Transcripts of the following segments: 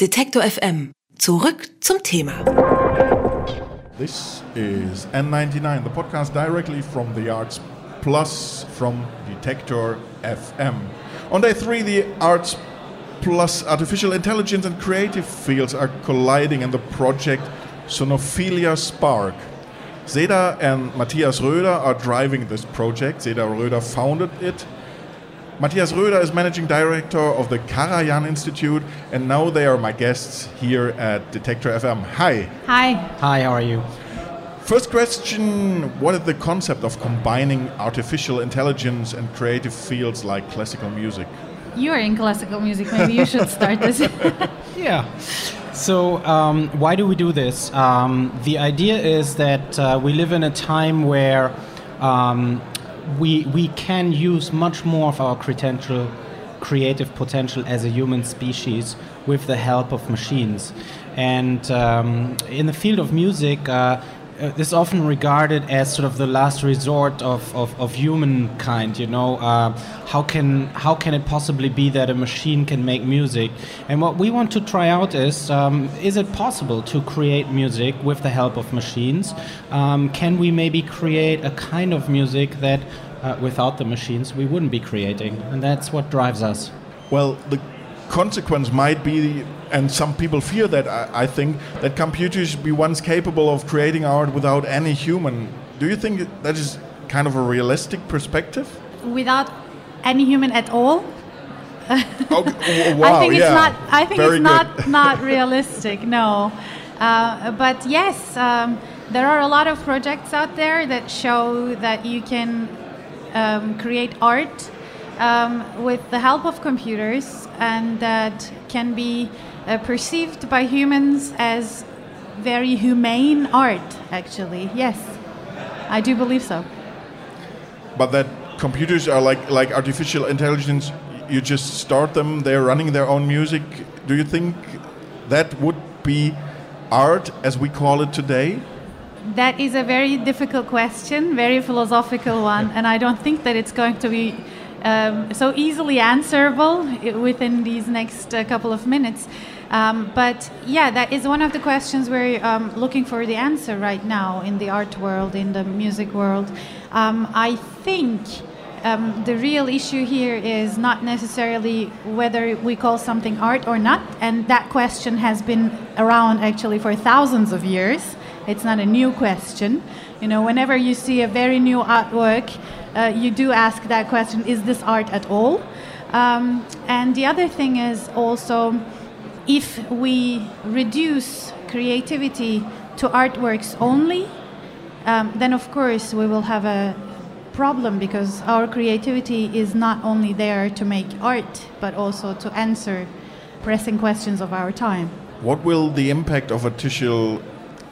Detektor FM. Zurück zum Thema. This is N99, the podcast directly from the Arts Plus from Detector FM. On day three, the Arts Plus artificial intelligence and creative fields are colliding in the project Sonophilia Spark. Seda and Matthias Röder are driving this project. Seda Röder founded it. Matthias Röder is managing director of the Karajan Institute, and now they are my guests here at Detektor FM. Hi. Hi. Hi, how are you? First question What is the concept of combining artificial intelligence and creative fields like classical music? You are in classical music. Maybe you should start this. Yeah. So, um, why do we do this? Um, the idea is that uh, we live in a time where um, we, we can use much more of our creative potential as a human species with the help of machines. And um, in the field of music, uh, uh, is often regarded as sort of the last resort of, of, of humankind. You know, uh, how can how can it possibly be that a machine can make music? And what we want to try out is: um, is it possible to create music with the help of machines? Um, can we maybe create a kind of music that, uh, without the machines, we wouldn't be creating? And that's what drives us. Well, the consequence might be, and some people fear that, I, I think, that computers should be once capable of creating art without any human. Do you think that is kind of a realistic perspective? Without any human at all? W- wow, I think yeah. it's not. I think Very it's not not realistic. No, uh, but yes, um, there are a lot of projects out there that show that you can um, create art um, with the help of computers, and that can be uh, perceived by humans as very humane art. Actually, yes, I do believe so. But that computers are like like artificial intelligence. You just start them; they're running their own music. Do you think that would be art as we call it today? That is a very difficult question, very philosophical one, and I don't think that it's going to be um, so easily answerable within these next uh, couple of minutes. Um, but yeah, that is one of the questions we're um, looking for the answer right now in the art world, in the music world. Um, I think um, the real issue here is not necessarily whether we call something art or not, and that question has been around actually for thousands of years. It's not a new question. You know, whenever you see a very new artwork, uh, you do ask that question: Is this art at all? Um, and the other thing is also, if we reduce creativity to artworks only, um, then of course we will have a problem because our creativity is not only there to make art but also to answer pressing questions of our time. What will the impact of artificial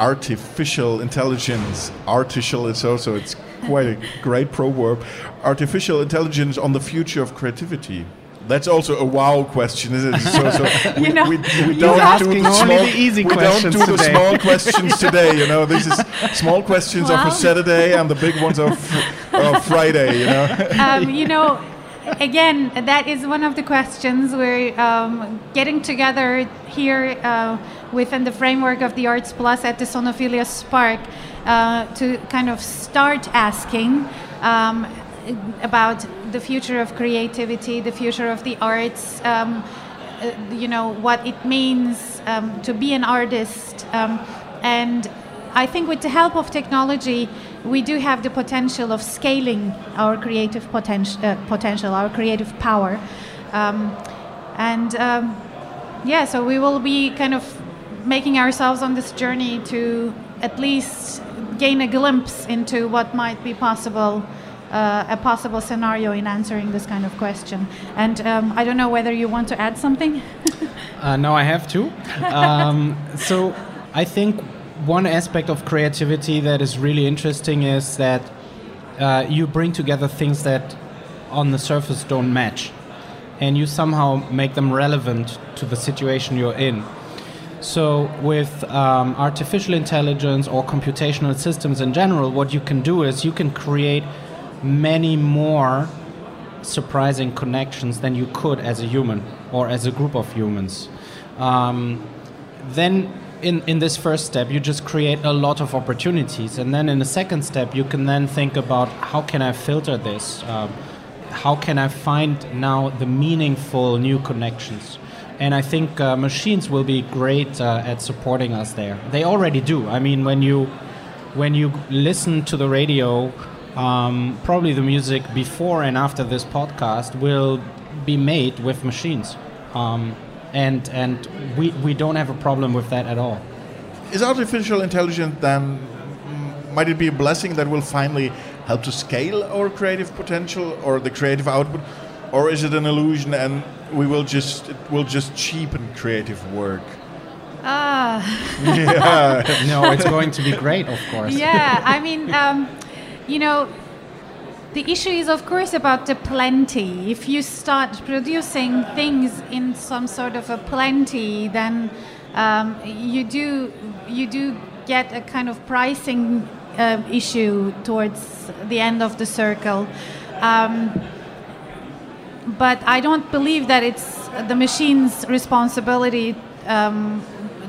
artificial intelligence artificial it's also it's quite a great proverb. Artificial intelligence on the future of creativity. That's also a wow question isn't it? So, so we, know, we, we don't do the small, the easy we don't questions do the today. small questions today you know? This is small questions are for saturday and the big ones are are friday you know? Um, you know, again, that is one of the questions we're um, getting together here uh, within the framework of the Arts Plus at the Sonophilia Spark uh, to kind of start asking um, about the future of creativity, the future of the arts. Um, uh, you know what it means um, to be an artist um, and I think with the help of technology, we do have the potential of scaling our creative potential, uh, potential our creative power, um, and um, yeah. So we will be kind of making ourselves on this journey to at least gain a glimpse into what might be possible. Uh, a possible scenario in answering this kind of question. And um, I don't know whether you want to add something. Uh, no, I have to. Um, so I think one aspect of creativity that is really interesting is that uh, you bring together things that on the surface don't match, and you somehow make them relevant to the situation you're in. So, with um, artificial intelligence or computational systems in general, what you can do is you can create many more surprising connections than you could as a human or as a group of humans. um, then in, in this first step, you just create a lot of opportunities. And then in the second step, you can then think about how can I filter this? Um, how can I find now the meaningful new connections? And I think uh, machines will be great uh, at supporting us there. They already do. I mean, when you when you listen to the radio, um, probably the music before and after this podcast will be made with machines. Um, and and we, we don't have a problem with that at all. Is artificial intelligence then might it be a blessing that will finally help to scale our creative potential or the creative output, or is it an illusion and we will just it will just cheapen creative work? Ah. yeah. no, it's going to be great, of course. Yeah, I mean, um, you know, the issue is, of course, about the plenty. If you start producing things in some sort of a plenty, then um, you do you do get a kind of pricing uh, issue towards the end of the circle. Um, but I don't believe that it's the machine's responsibility um,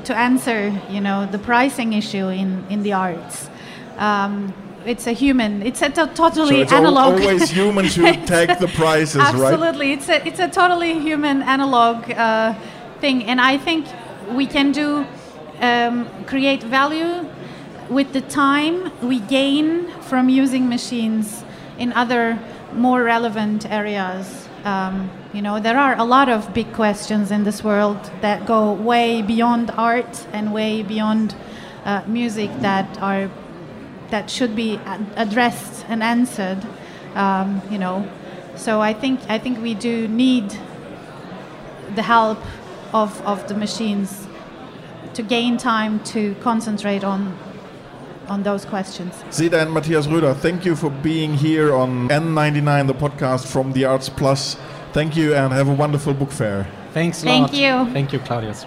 to answer, you know, the pricing issue in, in the arts. It's a human. It's a to totally so it's analog. always humans who take the prices, Absolutely. right? Absolutely, it's a it's a totally human analog uh, thing, and I think we can do um, create value with the time we gain from using machines in other more relevant areas. Um, you know, there are a lot of big questions in this world that go way beyond art and way beyond uh, music that are that should be addressed and answered. Um, you know, so I think I think we do need the help of, of the machines to gain time to concentrate on on those questions. Seda and Matthias Röder, thank you for being here on N99, the podcast from the Arts Plus. Thank you and have a wonderful book fair. Thanks a Thank lot. you. Thank you, Claudius.